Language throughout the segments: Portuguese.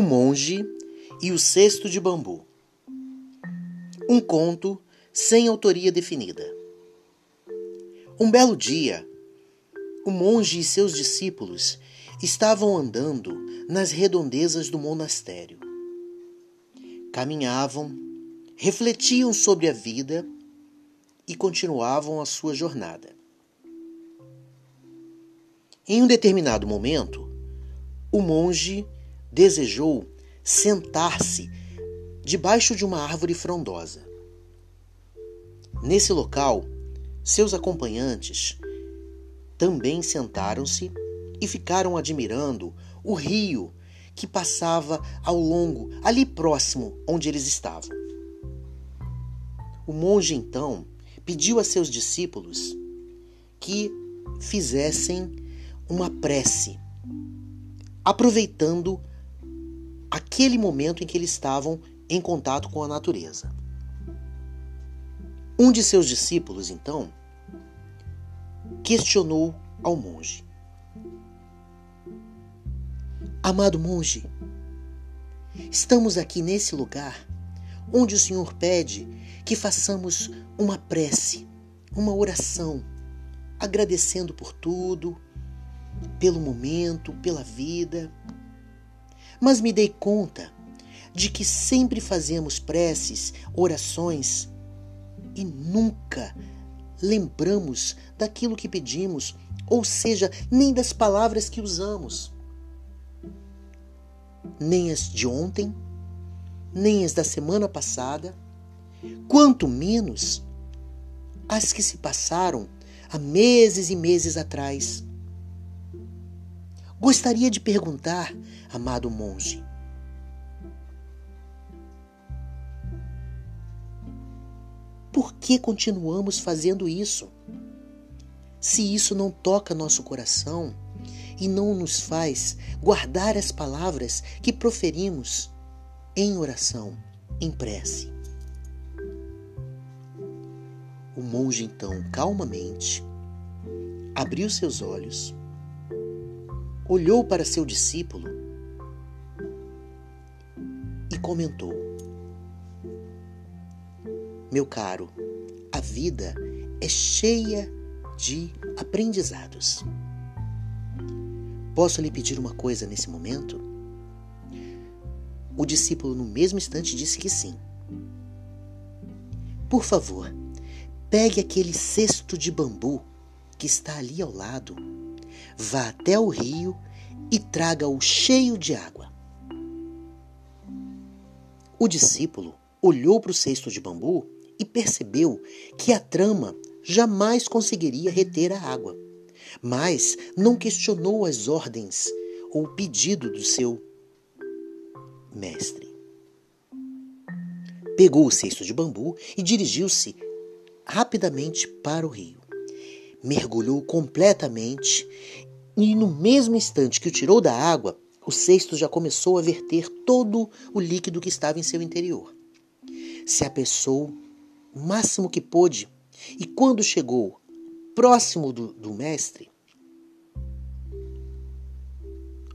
O Monge e o Cesto de Bambu. Um conto sem autoria definida. Um belo dia, o monge e seus discípulos estavam andando nas redondezas do monastério. Caminhavam, refletiam sobre a vida e continuavam a sua jornada. Em um determinado momento, o monge desejou sentar-se debaixo de uma árvore frondosa. Nesse local, seus acompanhantes também sentaram-se e ficaram admirando o rio que passava ao longo, ali próximo onde eles estavam. O monge então pediu a seus discípulos que fizessem uma prece aproveitando aquele momento em que eles estavam em contato com a natureza. Um de seus discípulos, então, questionou ao monge: Amado monge, estamos aqui nesse lugar onde o Senhor pede que façamos uma prece, uma oração, agradecendo por tudo, pelo momento, pela vida. Mas me dei conta de que sempre fazemos preces, orações e nunca lembramos daquilo que pedimos, ou seja, nem das palavras que usamos. Nem as de ontem, nem as da semana passada, quanto menos as que se passaram há meses e meses atrás. Gostaria de perguntar, amado monge, por que continuamos fazendo isso? Se isso não toca nosso coração e não nos faz guardar as palavras que proferimos em oração, em prece. O monge então, calmamente, abriu seus olhos olhou para seu discípulo e comentou: Meu caro, a vida é cheia de aprendizados. Posso lhe pedir uma coisa nesse momento? O discípulo, no mesmo instante, disse que sim. Por favor, pegue aquele cesto de bambu que está ali ao lado vá até o rio e traga-o cheio de água. O discípulo olhou para o cesto de bambu e percebeu que a trama jamais conseguiria reter a água, mas não questionou as ordens ou o pedido do seu mestre. Pegou o cesto de bambu e dirigiu-se rapidamente para o rio mergulhou completamente e, no mesmo instante que o tirou da água, o cesto já começou a verter todo o líquido que estava em seu interior. Se apressou o máximo que pôde e, quando chegou próximo do, do mestre,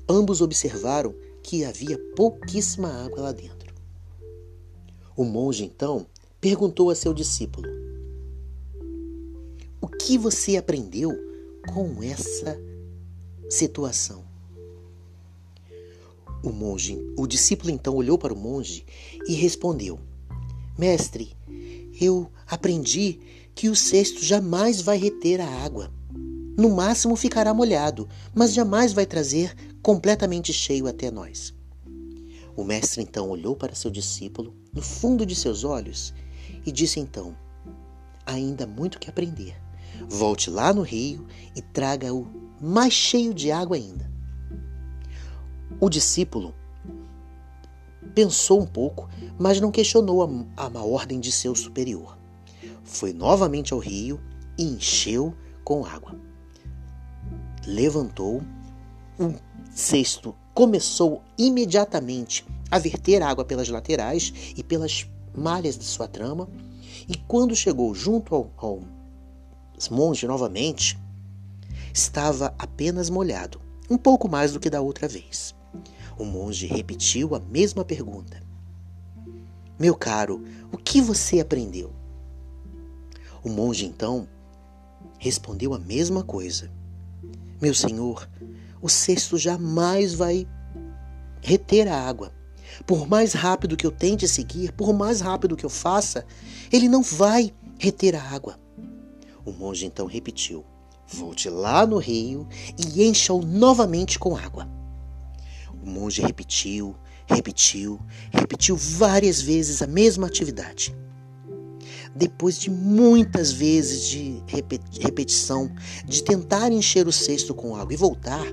ambos observaram que havia pouquíssima água lá dentro. O monge então perguntou a seu discípulo: que você aprendeu com essa situação? O monge, o discípulo então olhou para o monge e respondeu: Mestre, eu aprendi que o cesto jamais vai reter a água. No máximo ficará molhado, mas jamais vai trazer completamente cheio até nós. O mestre então olhou para seu discípulo no fundo de seus olhos e disse então: Ainda muito que aprender. Volte lá no rio e traga-o mais cheio de água ainda. O discípulo pensou um pouco, mas não questionou a, a ordem de seu superior. Foi novamente ao rio e encheu com água. Levantou, o cesto começou imediatamente a verter água pelas laterais e pelas malhas de sua trama, e quando chegou junto ao, ao monge novamente, estava apenas molhado, um pouco mais do que da outra vez. O monge repetiu a mesma pergunta. Meu caro, o que você aprendeu? O monge então respondeu a mesma coisa. Meu senhor, o cesto jamais vai reter a água. Por mais rápido que eu tente seguir, por mais rápido que eu faça, ele não vai reter a água. O monge então repetiu: Volte lá no rio e encha-o novamente com água. O monge repetiu, repetiu, repetiu várias vezes a mesma atividade. Depois de muitas vezes de repetição, de tentar encher o cesto com água e voltar,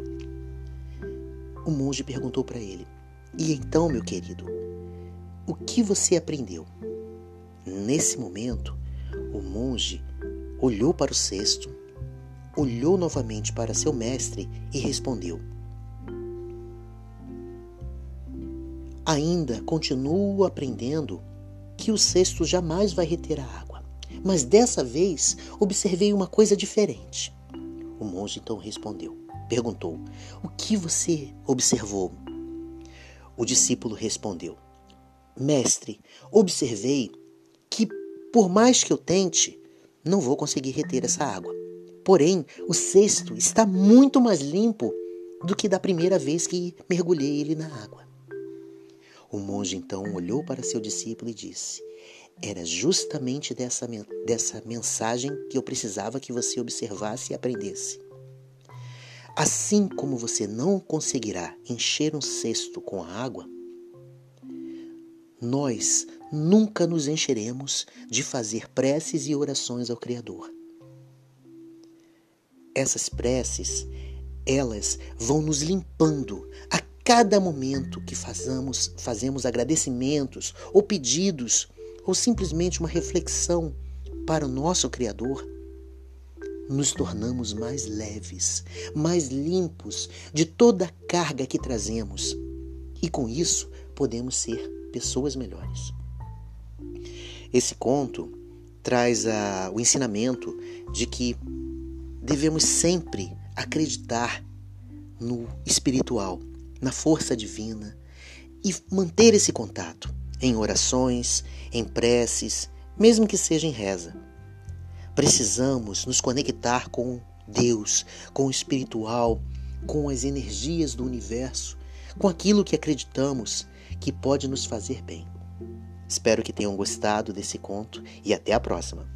o monge perguntou para ele: E então, meu querido, o que você aprendeu? Nesse momento, o monge olhou para o cesto, olhou novamente para seu mestre e respondeu: Ainda continuo aprendendo que o cesto jamais vai reter a água, mas dessa vez observei uma coisa diferente. O monge então respondeu: Perguntou: O que você observou? O discípulo respondeu: Mestre, observei que, por mais que eu tente, não vou conseguir reter essa água. Porém, o cesto está muito mais limpo do que da primeira vez que mergulhei ele na água. O monge então olhou para seu discípulo e disse: Era justamente dessa, dessa mensagem que eu precisava que você observasse e aprendesse. Assim como você não conseguirá encher um cesto com água, nós nunca nos encheremos de fazer preces e orações ao Criador. Essas preces, elas vão nos limpando a cada momento que fazemos, fazemos agradecimentos ou pedidos ou simplesmente uma reflexão para o nosso Criador, nos tornamos mais leves, mais limpos de toda a carga que trazemos. E com isso podemos ser pessoas melhores. Esse conto traz a, o ensinamento de que devemos sempre acreditar no espiritual na força divina e manter esse contato em orações, em preces, mesmo que seja em reza. Precisamos nos conectar com Deus, com o espiritual, com as energias do universo, com aquilo que acreditamos que pode nos fazer bem. Espero que tenham gostado desse conto e até a próxima.